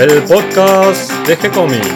el podcast de G-Comics.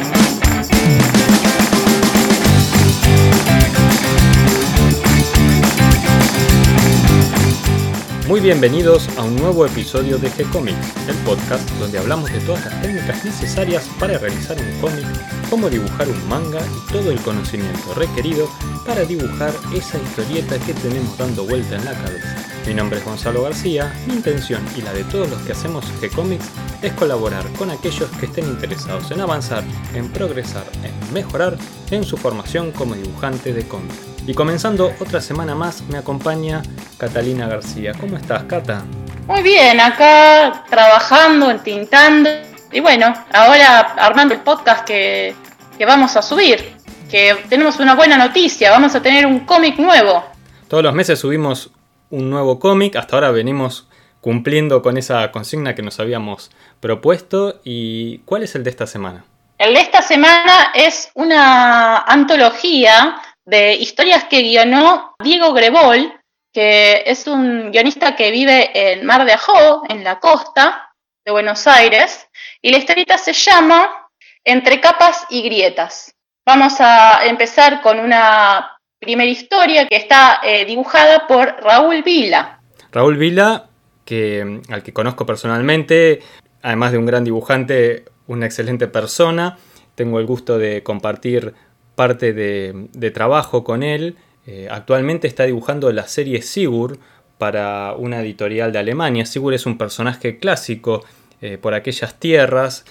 Muy bienvenidos a un nuevo episodio de G-Comics, el podcast donde hablamos de todas las técnicas necesarias para realizar un cómic, cómo dibujar un manga y todo el conocimiento requerido para dibujar esa historieta que tenemos dando vuelta en la cabeza. Mi nombre es Gonzalo García, mi intención y la de todos los que hacemos G-Comics es colaborar con aquellos que estén interesados en avanzar, en progresar, en mejorar en su formación como dibujante de cómics. Y comenzando otra semana más me acompaña Catalina García. ¿Cómo estás, Cata? Muy bien, acá trabajando, entintando. Y bueno, ahora armando el podcast que, que vamos a subir. Que tenemos una buena noticia, vamos a tener un cómic nuevo. Todos los meses subimos un nuevo cómic, hasta ahora venimos cumpliendo con esa consigna que nos habíamos propuesto. ¿Y cuál es el de esta semana? El de esta semana es una antología de historias que guionó Diego Grebol, que es un guionista que vive en Mar de Ajó, en la costa de Buenos Aires, y la historieta se llama Entre capas y grietas. Vamos a empezar con una primera historia que está eh, dibujada por Raúl Vila. Raúl Vila, que, al que conozco personalmente, además de un gran dibujante, una excelente persona. Tengo el gusto de compartir parte de, trabajo con él. Eh, actualmente está dibujando la serie Sigur para una editorial de Alemania. Sigur es un personaje clásico eh, por aquellas tierras,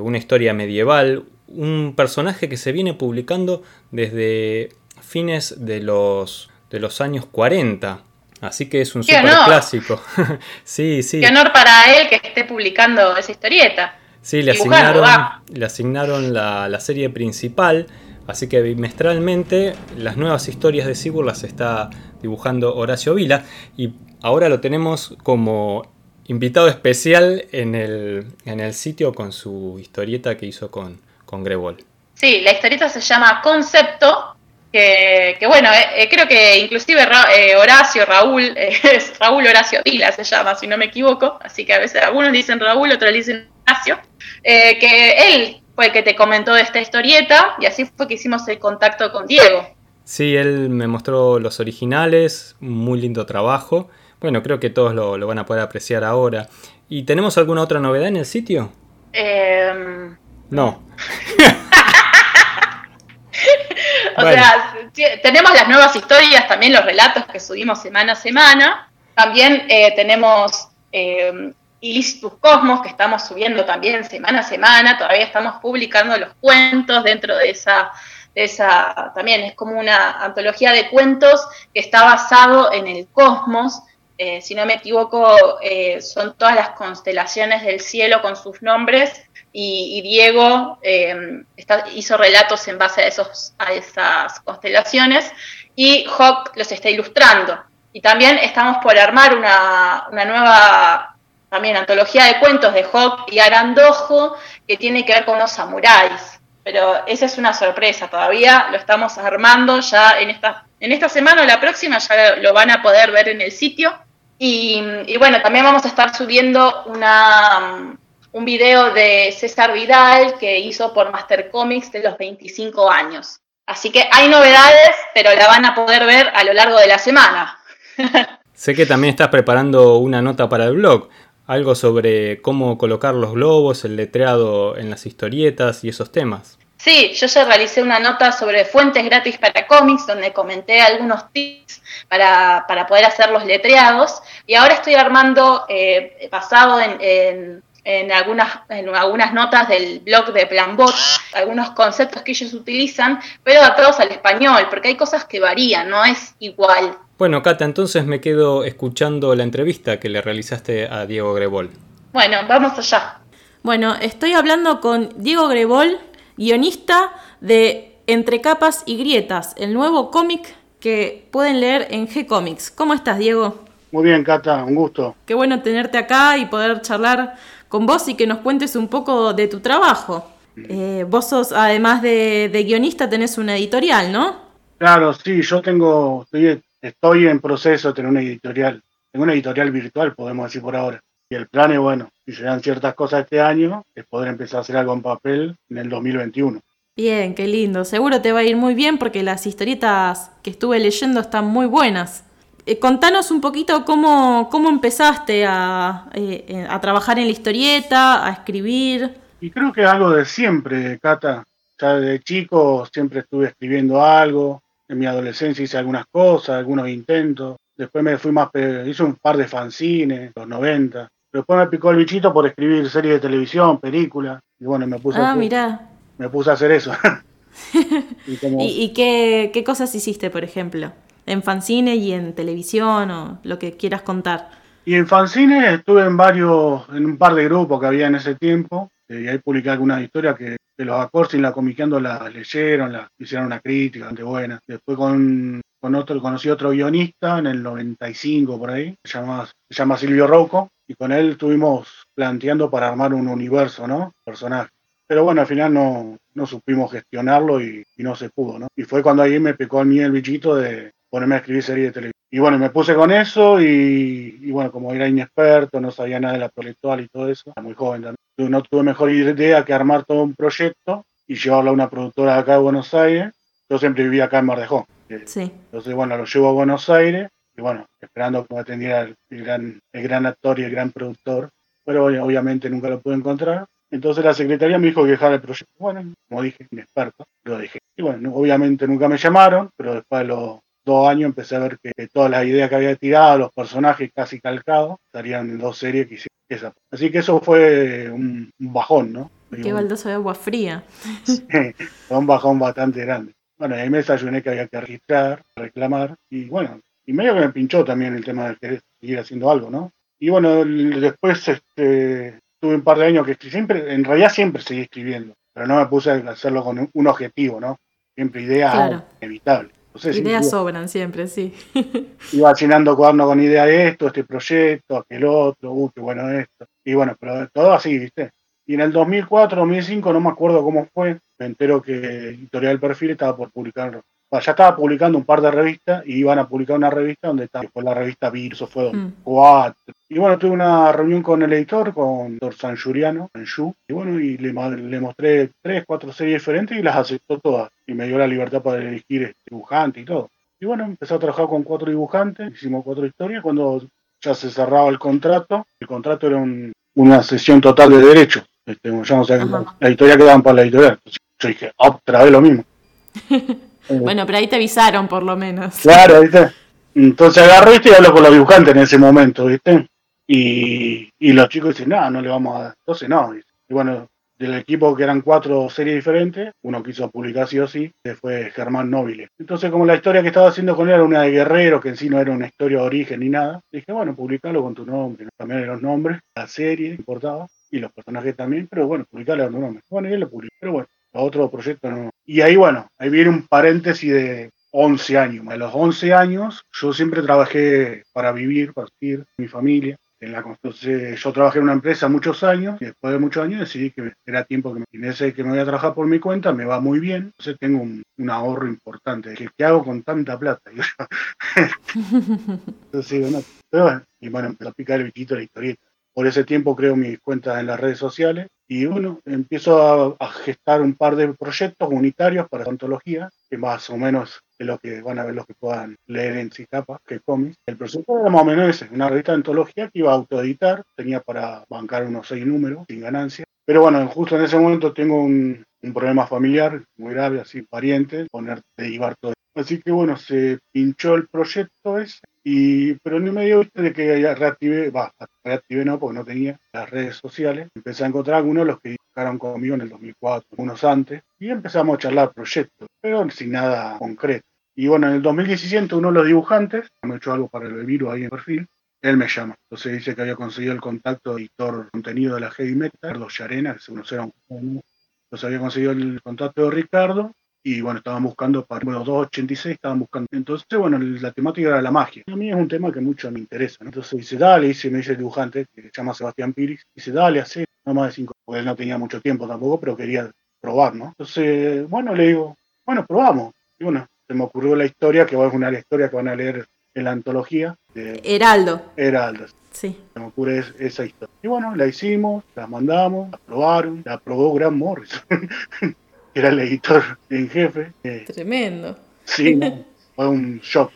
una historia medieval, un personaje que se viene publicando desde fines de los, de los años 40. Así que es un super clásico. sí, sí. Qué honor para él que esté publicando esa historieta. Sí, le asignaron, le asignaron la, la serie principal Así que bimestralmente las nuevas historias de Sigur las está dibujando Horacio Vila y ahora lo tenemos como invitado especial en el, sitio con su historieta que hizo con, con Grebol. Sí, la historieta se llama Concepto, que, bueno, eh, eh, creo que inclusive eh, Horacio, Raúl, es Raúl Horacio Vila se llama, si no me equivoco, así que a veces algunos dicen Raúl, otros dicen Horacio, que él fue el que te comentó de esta historieta y así fue que hicimos el contacto con Diego. Sí, él me mostró los originales, muy lindo trabajo. Bueno, creo que todos lo, van a poder apreciar ahora. ¿Y tenemos alguna otra novedad en el sitio? Em, no. o sea, tenemos las nuevas historias, también los relatos que subimos semana a semana. También eh, tenemos em, Ilícitus Cosmos, que estamos subiendo también semana a semana, todavía estamos publicando los cuentos dentro de esa, esa también es como una antología de cuentos que está basado en el cosmos, eh, si no me equivoco, eh, son todas las constelaciones del cielo con sus nombres y, Diego eh, hizo relatos en base a, esos, a esas constelaciones y Hawk los está ilustrando. Y también estamos por armar una, una nueva también antología de cuentos de Hawk y Arandojo que tiene que ver con los samuráis. Pero esa es una sorpresa, todavía lo estamos armando ya en esta, en esta semana o la próxima ya lo van a poder ver en el sitio. Y, bueno, también vamos a estar subiendo una, un video de César Vidal que hizo por Master Comics de los 25 años. Así que hay novedades, pero la van a poder ver a lo largo de la semana. sé que también estás preparando una nota para el blog algo sobre cómo colocar los globos, el letreado en las historietas y esos temas. Sí, yo ya realicé una nota sobre fuentes gratis para cómics, donde comenté algunos tips para, para poder hacer los letreados, y ahora estoy armando, eh, basado en, en, algunas, en algunas notas del blog de Planbot, algunos conceptos que ellos utilizan, pero adaptados al español, porque hay cosas que varían, no es igual bueno, Cata, entonces me quedo escuchando la entrevista que le realizaste a Diego Grebol. Bueno, vamos allá. Bueno, estoy hablando con Diego Grebol, guionista de Entre capas y grietas, el nuevo cómic que pueden leer en G-Comics. ¿Cómo estás, Diego? Muy bien, Cata, un gusto. Qué bueno tenerte acá y poder charlar con vos y que nos cuentes un poco de tu trabajo. Eh, vos sos, además de, de, guionista, tenés una editorial, ¿no? Claro, sí, yo tengo, estoy estoy en proceso de tener una editorial, tengo una editorial virtual, podemos decir por ahora. Y el plan es, bueno, si se dan ciertas cosas este año, es poder empezar a hacer algo en papel en el 2021. Bien, qué lindo. Seguro te va a ir muy bien porque las historietas que estuve leyendo están muy buenas. Eh, contanos un poquito cómo, cómo empezaste a, eh, a trabajar en la historieta, a escribir. Y creo que es algo de siempre, Cata. Ya de chico siempre estuve escribiendo algo. En mi adolescencia hice algunas cosas, algunos intentos. Después me fui más, hice un par de fanzines, los 90. Después me picó el bichito por escribir series de televisión, películas. Y bueno, me puse, ah, a, hacer, mirá. Me puse a hacer eso. y, ¿Y, qué, qué, cosas hiciste, por ejemplo? ¿En fanzine y en televisión o lo que quieras contar? Y en fanzine estuve en varios, en un par de grupos que había en ese tiempo. Eh, y ahí publiqué algunas historias que, que los Acorsin, la comiqueando, las leyeron, las hicieron una crítica bastante buena. Después con, con otro, conocí otro guionista en el 95 por ahí, se llama, llama Silvio Rocco, y con él estuvimos planteando para armar un universo, ¿no? Personaje. Pero bueno, al final no, no supimos gestionarlo y, y, no se pudo, ¿no? Y fue cuando ahí me picó a mí el bichito de ponerme a escribir series de televisión. Y bueno, me puse con eso y, y, bueno, como era inexperto, no sabía nada de la proyectual y todo eso, era muy joven también. No tuve mejor idea que armar todo un proyecto y llevarlo a una productora de acá de Buenos Aires. Yo siempre vivía acá en Mardejón. Sí. Entonces, bueno, lo llevo a Buenos Aires y bueno, esperando que me atendiera el, gran, el gran actor y el gran productor, pero obviamente nunca lo pude encontrar. Entonces la secretaría me dijo que dejara el proyecto. Bueno, como dije, inexperto, lo dije. Y bueno, obviamente nunca me llamaron, pero después de los dos años empecé a ver que, que todas las ideas que había tirado, los personajes casi calcados, estarían en dos series que hicieron esa. Así que eso fue un, un bajón, ¿no? Qué baldoso de agua fría. fue un bajón bastante grande. Bueno, ahí me desayuné que había que registrar, reclamar, y bueno, y medio que me pinchó también el tema de querer seguir haciendo algo, ¿no? Y bueno, después este, tuve un par de años que siempre, en realidad siempre seguí escribiendo, pero no me puse a hacerlo con un objetivo, ¿no? Siempre ideas claro. inevitables. No sé, ideas si sobran siempre, sí. Iba llenando cuadernos con ideas de esto, este proyecto, aquel otro, uh, qué bueno esto. Y bueno, pero todo así, ¿viste? Y en el 2004, 2005, no me acuerdo cómo fue, me entero que Editorial Perfil estaba por publicar, ya estaba publicando un par de revistas y iban a publicar una revista donde estaba, fue la revista Vir, eso fue Mm. 2004. Y bueno, tuve una reunión con el editor, con el doctor Sanjuriano, Yu, y bueno, y le, le, mostré tres, cuatro series diferentes y las aceptó todas. Y me dio la libertad para elegir este dibujante y todo. Y bueno, empecé a trabajar con cuatro dibujantes, hicimos cuatro historias, cuando ya se cerraba el contrato, el contrato era un, una sesión total de derechos. Este, ya no sé, la historia quedaban para la editorial. Entonces, yo dije, otra vez lo mismo. bueno, pero ahí te avisaron por lo menos. Claro, ¿viste? Entonces agarré ¿viste? y hablo con los dibujantes en ese momento, ¿viste? Y, y los chicos dicen, no, no le vamos a dar. Entonces no. ¿viste? Y bueno, del equipo que eran cuatro series diferentes, uno quiso publicar sí o sí, que fue Germán Nobile. Entonces, como la historia que estaba haciendo con él era una de guerrero, que en sí no era una historia de origen ni nada, dije, bueno, publicalo con tu nombre, ¿no? también los nombres, la serie importaba, y los personajes también, pero bueno, publicalo con tu nombre. Bueno, y él lo publicó, pero bueno, los otros proyectos no. Y ahí, bueno, ahí viene un paréntesis de 11 años. A los 11 años yo siempre trabajé para vivir, para vivir, mi familia. En la, entonces yo trabajé en una empresa muchos años y después de muchos años decidí que era tiempo que me, en ese que me voy a trabajar por mi cuenta, me va muy bien, entonces tengo un, un ahorro importante. ¿Qué, ¿Qué, hago con tanta plata? entonces, bueno, pero bueno, y bueno, empezó a picar el bichito de la historieta. Por ese tiempo creo mis cuentas en las redes sociales y bueno, empiezo a, gestar un par de proyectos unitarios para antología, que más o menos es lo que van a ver los que puedan leer en Cicapa, que cómics. El proyecto era más o menos ese, una revista de antología que iba a autoeditar, tenía para bancar unos seis números sin ganancia. Pero bueno, justo en ese momento tengo un, un problema familiar muy grave, así pariente, poner, derivar todo. Así que bueno, se pinchó el proyecto ese, y, pero en el medio de que ya reactivé, va, reactivé no, porque no tenía las redes sociales, empecé a encontrar algunos de los que dibujaron conmigo en el 2004, unos antes, y empezamos a charlar proyectos, pero sin nada concreto. Y bueno, en el 2017 uno de los dibujantes, me hecho algo para el virus ahí en perfil, él me llama. Entonces dice que había conseguido el contacto de editor contenido de la Heavy Metal, Ricardo Llarena, que se conocieron. Había conseguido el contacto de Ricardo y bueno, estaban buscando para bueno, 286, estaban buscando. Entonces, bueno, la temática era la magia. A mí es un tema que mucho me interesa. Entonces dice, dale, dice, me dice el dibujante, que se llama Sebastián Piris, dice, dale, hace, no más de cinco, porque él no tenía mucho tiempo tampoco, pero quería probar, ¿no? Entonces, bueno, le digo, bueno, probamos. Y bueno, se me ocurrió la historia, que es una historia que van a leer en la antología. De Heraldo. Heraldo. Sí. Se me ocurre esa historia. Y bueno, la hicimos, la mandamos, la aprobaron, la aprobó Grant Morrison, que era el editor en jefe. Tremendo. Sí, fue un shock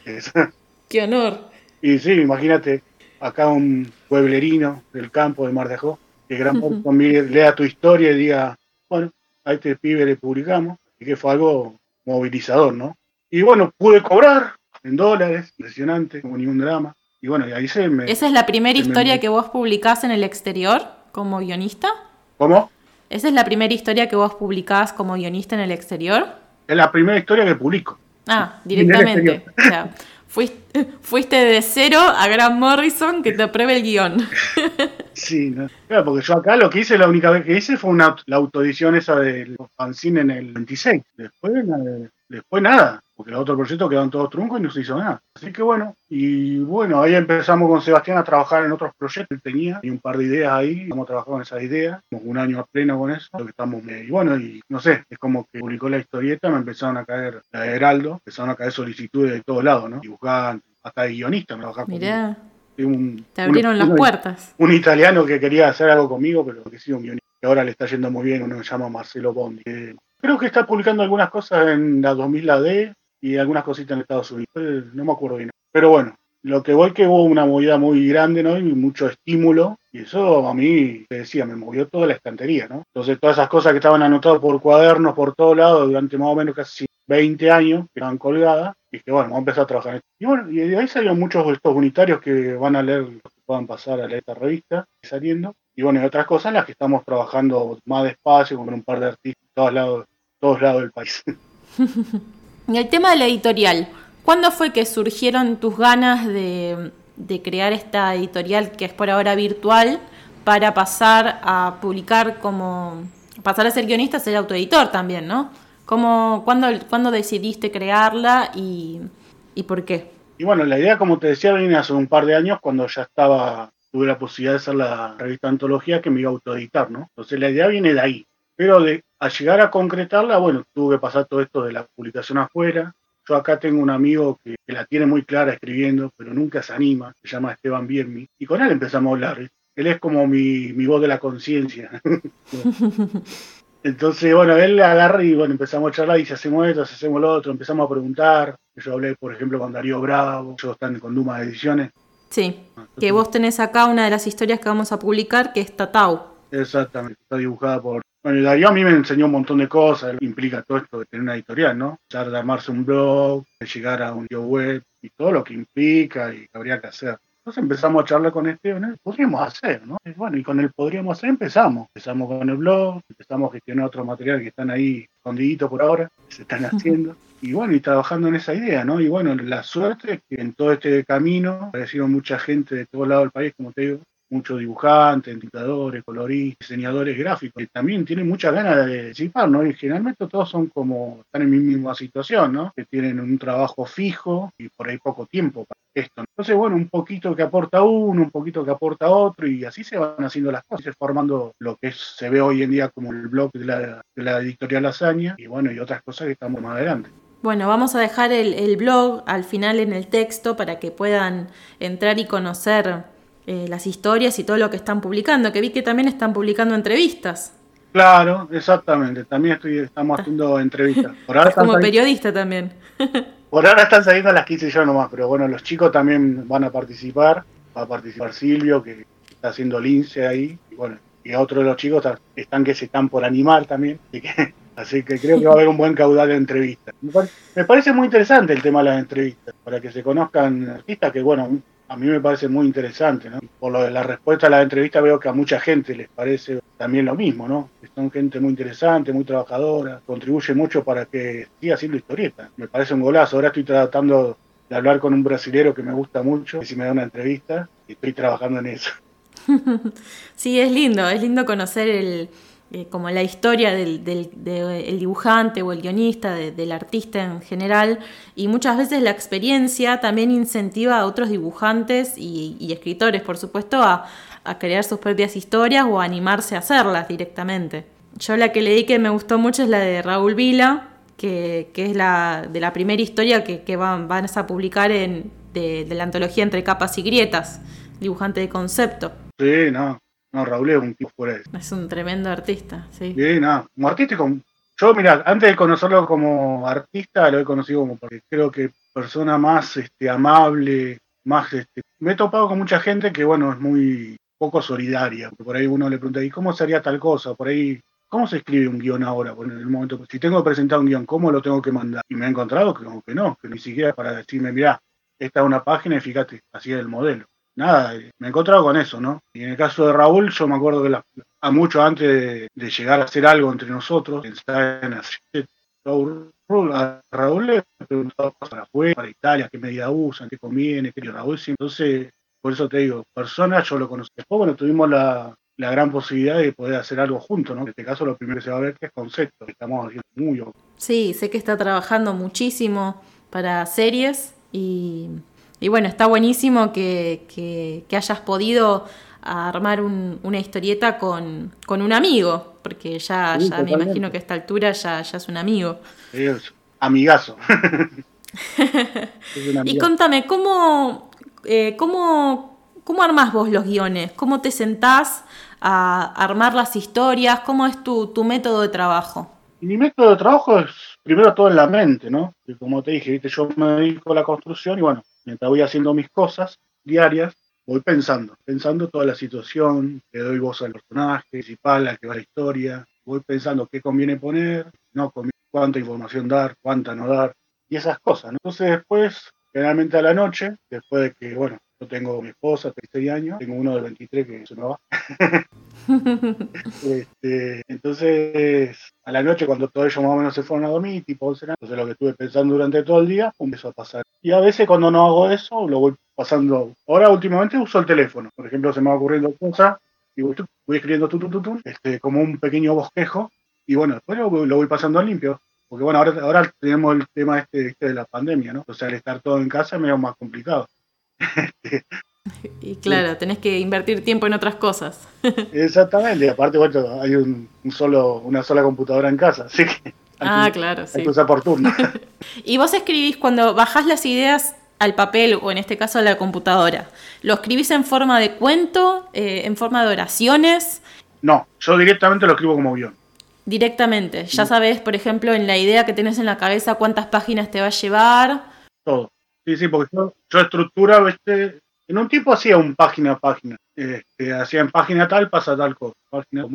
Qué honor. Y sí, imagínate, acá un pueblerino del campo de Mar de Ajó, que Gran Morrison lea tu historia y diga, bueno, a este pibe le publicamos, y que fue algo movilizador, ¿no? Y bueno, pude cobrar en dólares, impresionante, como ningún drama. Y bueno, y ahí se me... ¿Esa es la primera historia que vos publicás en el exterior como guionista? ¿Cómo? ¿Esa es la primera historia que vos publicás como guionista en el exterior? Es la primera historia que publico. Ah, directamente. O sea, fuiste, fuiste de cero a Grant Morrison que te apruebe el guion. Sí, claro, porque yo acá lo que hice, la única vez que hice fue una, la autoedición esa del fanzine en el 26. Después, después nada, porque los otros proyectos quedaron todos truncos y no se hizo nada. Así que bueno, y bueno, ahí empezamos con Sebastián a trabajar en otros proyectos. Él tenía y un par de ideas ahí, hemos trabajado en esas ideas, un año a pleno con eso. Lo que estamos, y bueno, y no sé, es como que publicó la historieta, me empezaron a caer, la de Heraldo, empezaron a caer solicitudes de todos lados, ¿no? Dibujantes, hasta de guionistas, trabajar Mirá. Te abrieron las puertas. Un italiano que quería hacer algo conmigo, pero que sí, un guionista. Que ahora le está yendo muy bien, uno se llama Marcelo Bondi. Creo que está publicando algunas cosas en la 2000 AD y algunas cositas en Estados Unidos. Eh, no me acuerdo bien. Pero bueno, lo que voy que hubo una movida muy grande, ¿no? Y mucho estímulo. Y eso a mí, te decía, me movió toda la estantería, ¿no? Entonces todas esas cosas que estaban anotadas por cuadernos por todos lados durante más o menos casi 20 años, que colgadas, y que bueno, vamos a empezar a trabajar en esto. Y bueno, y de ahí salieron muchos de estos unitarios que van a leer, que puedan pasar a leer esta revista, saliendo. Y bueno, y otras cosas en las que estamos trabajando más despacio, con un par de artistas todos lados, todos lados del país. y el tema de la editorial, ¿cuándo fue que surgieron tus ganas de, de crear esta editorial que es por ahora virtual para pasar a publicar como, pasar a ser guionista, ser autoeditor también, ¿no? ¿Cómo, cuándo, ¿Cuándo decidiste crearla y, por qué? Y bueno, la idea, como te decía, viene hace un par de años cuando ya estaba, tuve la posibilidad de hacer la revista Antología que me iba a autoeditar, ¿no? Entonces la idea viene de ahí. Pero de, al llegar a concretarla, bueno, tuve que pasar todo esto de la publicación afuera. Yo acá tengo un amigo que, la tiene muy clara escribiendo, pero nunca se anima, se llama Esteban Biermi, y con él empezamos a hablar. Él es como mi, mi voz de la conciencia. Entonces, bueno, él agarra y bueno, empezamos a charlar y si hacemos esto, hacemos lo otro, empezamos a preguntar. Yo hablé, por ejemplo, con Darío Bravo, ellos están con Duma Ediciones. Sí, que vos tenés acá una de las historias que vamos a publicar, que es Tatau. Exactamente, está dibujada por... Bueno, Darío a mí me enseñó un montón de cosas, implica todo esto de tener una editorial, ¿no? Ya de armarse un blog, de llegar a un sitio web y todo lo que implica y que habría que hacer. Entonces empezamos a charlar con Esteban, podríamos hacer, ¿no? Y bueno, y con el podríamos hacer empezamos. Empezamos con el blog, empezamos a gestionar otros materiales que están ahí escondiditos por ahora, que se están haciendo. Y bueno, y trabajando en esa idea, ¿no? Y bueno, la suerte es que en todo este camino aparecieron mucha gente de todo lado del país, como te digo, muchos dibujantes, dictadores, coloristas, diseñadores gráficos, que también tienen muchas ganas de participar, ¿no? Y generalmente todos son como, están en mi misma situación, ¿no? Que tienen un trabajo fijo y por ahí poco tiempo para esto. Entonces, bueno, un poquito que aporta uno, un poquito que aporta otro, y así se van haciendo las cosas, formando lo que se ve hoy en día como el blog de la, editorial Lasaña, y bueno, y otras cosas que estamos más adelante. Bueno, vamos a dejar el blog al final en el texto para que puedan entrar y conocer eh, las historias y todo lo que están publicando, que vi que también están publicando entrevistas. Claro, exactamente, también estoy, estamos ah. haciendo entrevistas. como periodista también. por ahora están saliendo las 15 yo nomás, pero bueno, los chicos también van a participar, va a participar Silvio, que está haciendo lince ahí, y bueno, y a otros de los chicos están que se están por animar también, así que, así que creo que va a haber un buen caudal de entrevistas. Me, parece muy interesante el tema de las entrevistas, para que se conozcan artistas que, bueno, a mí me parece muy interesante, ¿no? Por lo de la respuesta a la entrevista veo que a mucha gente les parece también lo mismo, ¿no? Son gente muy interesante, muy trabajadora, contribuye mucho para que siga haciendo historieta. Me parece un golazo. Ahora estoy tratando de hablar con un brasilero que me gusta mucho, y si me da una entrevista, y estoy trabajando en eso. sí, es lindo, es lindo conocer el, eh, como la historia del, dibujante o el guionista, del artista en general, y muchas veces la experiencia también incentiva a otros dibujantes y, escritores, por supuesto, a, crear sus propias historias o a animarse a hacerlas directamente. Yo la que leí que me gustó mucho es la de Raúl Vila, que, es la de la primera historia que, van, a publicar en, de, la antología Entre Capas y Grietas, dibujante de concepto. Sí, no, no, Raúl es un tipo fuera de Es un tremendo artista, sí. Sí, no, como artístico. Yo, mira, antes de conocerlo como artista, lo he conocido como porque creo que persona más este, amable, más este, me he topado con mucha gente que bueno, es muy poco solidaria, por ahí uno le pregunta, ¿y cómo sería tal cosa? Por ahí, ¿cómo se escribe un guion ahora? en el momento, si tengo que presentar un guion, ¿cómo lo tengo que mandar? Y me he encontrado que como que no, que ni siquiera para decirme, mira, esta es una página y fíjate, así es el modelo. Nada, me he encontrado con eso, ¿no? Y en el caso de Raúl, yo me acuerdo que a mucho antes de, llegar a hacer algo entre nosotros, pensar en hacer Raúl, le preguntado cosas para afuera, para Italia, qué medida usan, qué conviene, qué Raúl. Entonces, por eso te digo, personas yo lo conocí. Después, bueno, tuvimos la, gran posibilidad de poder hacer algo juntos, ¿no? En este caso lo primero que se va a ver que es concepto, estamos haciendo muy Sí, sé que está trabajando muchísimo para series y, bueno, está buenísimo que, hayas podido armar una historieta con, un amigo, porque ya, ya me imagino que a esta altura ya, ya es un amigo. Es amigazo. y contame, ¿cómo, eh, ¿cómo, ¿cómo armás vos los guiones? ¿Cómo te sentás a armar las historias? ¿Cómo es tu, tu método de trabajo? Mi método de trabajo es primero todo en la mente, ¿no? Y como te dije, yo me dedico a la construcción y bueno, mientras voy haciendo mis cosas diarias, voy pensando, pensando toda la situación, le doy voz al personaje principal, al que va la historia, voy pensando qué conviene poner, no cuánta información dar, cuánta no dar, y esas cosas. ¿no? Entonces después generalmente a la noche, después de que, bueno, yo tengo mi esposa, 36 años, tengo uno de 23 que se me va. este, entonces, a la noche, cuando todos ellos más o menos se fueron a dormir, tipo 11 entonces lo que estuve pensando durante todo el día, empezó a pasar. Y a veces cuando no hago eso, lo voy pasando. Ahora últimamente uso el teléfono. Por ejemplo, se me va ocurriendo cosas y voy, escribiendo tu, tu, tu, este, como un pequeño bosquejo. Y bueno, después lo, lo voy pasando limpio. Porque bueno, ahora, ahora tenemos el tema este, este, de la pandemia, ¿no? O sea, al estar todo en casa es medio más complicado. y claro, tenés que invertir tiempo en otras cosas. Exactamente, y aparte, bueno, hay un, solo, una sola computadora en casa, así que... Ah, claro, sí. Hay que usar por turno. y vos escribís cuando bajás las ideas al papel o en este caso a la computadora. ¿Lo escribís en forma de cuento, eh, en forma de oraciones? No, yo directamente lo escribo como guion directamente. Ya sabes, por ejemplo, en la idea que tenés en la cabeza cuántas páginas te va a llevar. Todo. Sí, sí, porque yo, yo estructura, este, en un tiempo hacía un página a página. Este, hacía en página tal, pasa tal cosa.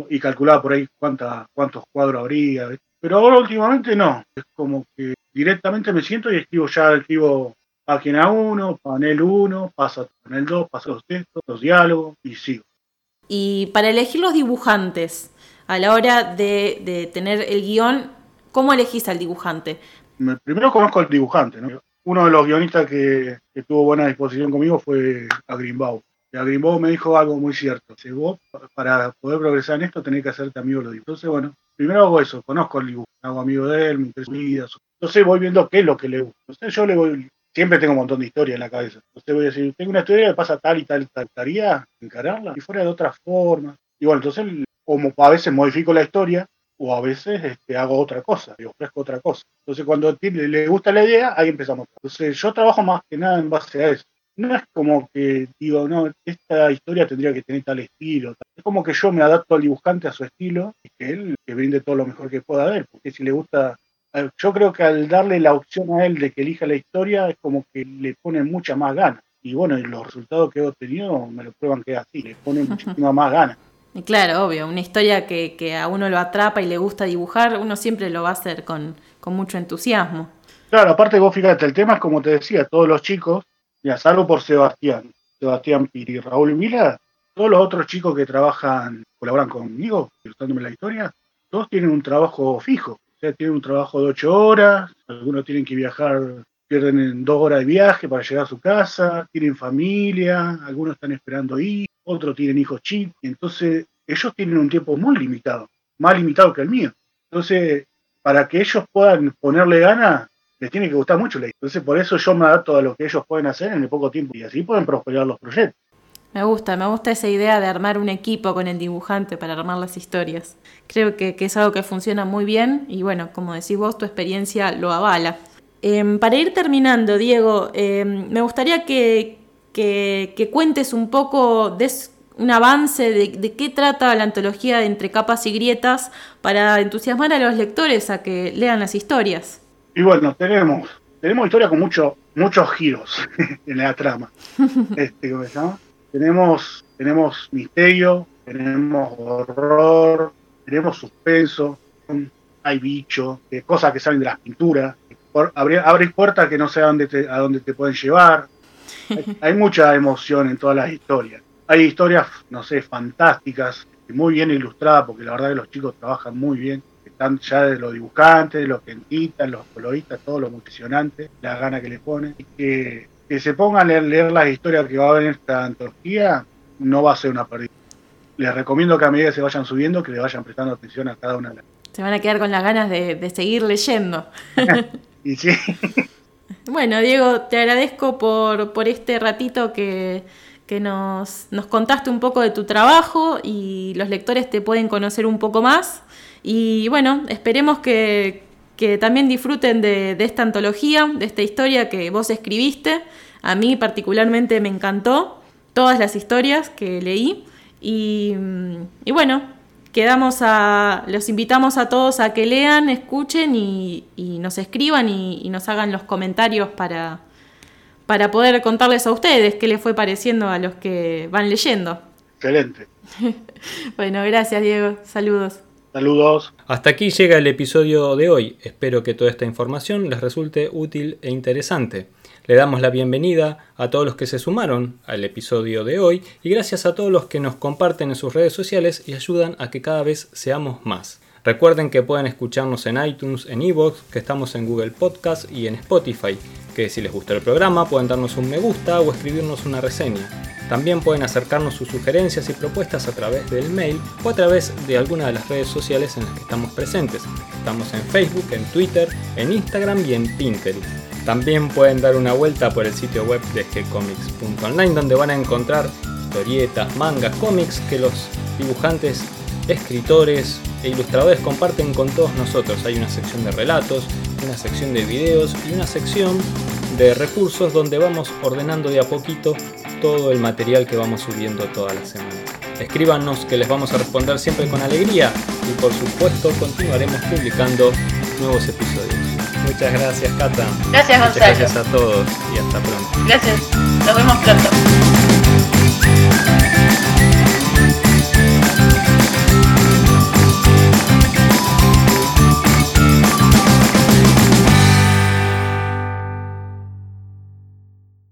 y calculaba por ahí cuánta, cuántos cuadros habría. Pero ahora últimamente no. Es como que directamente me siento y escribo ya, escribo página 1, panel 1, pasa panel 2, paso los textos, los diálogos y sigo. Y para elegir los dibujantes, a la hora de, tener el guion, ¿cómo elegís al dibujante? Primero conozco al dibujante, Uno de los guionistas que, tuvo buena disposición conmigo fue a Greenbaum. Y a Greenbaum me dijo algo muy cierto. Para poder progresar en esto, tenés que hacerte amigo de los dibujos. Entonces, bueno, primero hago eso, conozco al dibujo, hago amigo de él, me interesa vida. Entonces voy viendo qué es lo que le gusta. Entonces yo le voy, siempre tengo un montón de historia en la cabeza. Entonces voy a decir, tengo una historia que pasa tal y tal tal. ¿Estaría encararla? Y fuera de otra forma. Y bueno, entonces como a veces modifico la historia o a veces este, hago otra cosa, y ofrezco otra cosa. Entonces cuando le gusta la idea, ahí empezamos. Entonces yo trabajo más que nada en base a eso. No es como que digo, no, esta historia tendría que tener tal estilo. Es como que yo me adapto al dibujante a su estilo y que él que brinde todo lo mejor que pueda ver, porque si le gusta yo creo que al darle la opción a él de que elija la historia es como que le pone mucha más ganas. Y bueno, y los resultados que he obtenido me lo prueban que es así, le pone muchísima más ganas. Claro, obvio, una historia que, a uno lo atrapa y le gusta dibujar, uno siempre lo va a hacer con, mucho entusiasmo. Claro, aparte vos fíjate, el tema es como te decía, todos los chicos, ya salvo por Sebastián, Sebastián Piri Raúl Mila, todos los otros chicos que trabajan, colaboran conmigo, ilustrándome la historia, todos tienen un trabajo fijo, o sea, tienen un trabajo de ocho horas, algunos tienen que viajar, pierden dos horas de viaje para llegar a su casa, tienen familia, algunos están esperando ir, otros tienen hijos chicos, entonces ellos tienen un tiempo muy limitado, más limitado que el mío. Entonces, para que ellos puedan ponerle ganas, les tiene que gustar mucho la Entonces, por eso yo me adapto a lo que ellos pueden hacer en el poco tiempo y así pueden prosperar los proyectos. Me gusta, me gusta esa idea de armar un equipo con el dibujante para armar las historias. Creo que, es algo que funciona muy bien y bueno, como decís vos, tu experiencia lo avala. Em, para ir terminando, Diego, em, me gustaría que, que, cuentes un poco, de un avance de, qué trata la antología de Entre Capas y Grietas para entusiasmar a los lectores a que lean las historias. Y bueno, tenemos, tenemos historias con mucho, muchos giros en la trama. Este, Tenemos, tenemos misterio, tenemos horror, tenemos suspenso, hay bicho, cosas que salen de las pinturas, abre, puertas que no sé a dónde te, a dónde te pueden llevar. Hay, mucha emoción en todas las historias. Hay historias, no sé, fantásticas, muy bien ilustradas, porque la verdad que los chicos trabajan muy bien. Están ya de los dibujantes, de los quentitas, los coloristas, todo lo emocionante, la gana que le ponen. Que, que se pongan a leer, las historias que va a haber en esta antología no va a ser una pérdida. Les recomiendo que a medida que se vayan subiendo, que le vayan prestando atención a cada una de las. Se van a quedar con las ganas de, de seguir leyendo. Bueno, Diego, te agradezco por, por este ratito que, que nos, nos, contaste un poco de tu trabajo y los lectores te pueden conocer un poco más. Y bueno, esperemos que, que también disfruten de, de, esta antología, de esta historia que vos escribiste. A mí particularmente me encantó todas las historias que leí. Y, y bueno, quedamos a, los invitamos a todos a que lean, escuchen y, nos escriban y, nos hagan los comentarios para, para poder contarles a ustedes qué les fue pareciendo a los que van leyendo. Excelente. bueno, gracias Diego, saludos. Saludos. Hasta aquí llega el episodio de hoy. Espero que toda esta información les resulte útil e interesante. Le damos la bienvenida a todos los que se sumaron al episodio de hoy y gracias a todos los que nos comparten en sus redes sociales y ayudan a que cada vez seamos más. Recuerden que pueden escucharnos en iTunes, en Evox, que estamos en Google Podcast y en Spotify, que si les gusta el programa pueden darnos un me gusta o escribirnos una reseña. También pueden acercarnos sus sugerencias y propuestas a través del mail o a través de alguna de las redes sociales en las que estamos presentes. Estamos en Facebook, en Twitter, en Instagram y en Pinterest. También pueden dar una vuelta por el sitio web de gcomics.online donde van a encontrar historietas, mangas, cómics que los dibujantes, escritores e ilustradores comparten con todos nosotros. Hay una sección de relatos, una sección de videos y una sección de recursos donde vamos ordenando de a poquito todo el material que vamos subiendo toda la semana. Escríbanos que les vamos a responder siempre con alegría y por supuesto continuaremos publicando nuevos episodios. Muchas gracias, Cata. Gracias, Gonzalo. Muchas gracias a todos y hasta pronto. Gracias. Nos vemos pronto.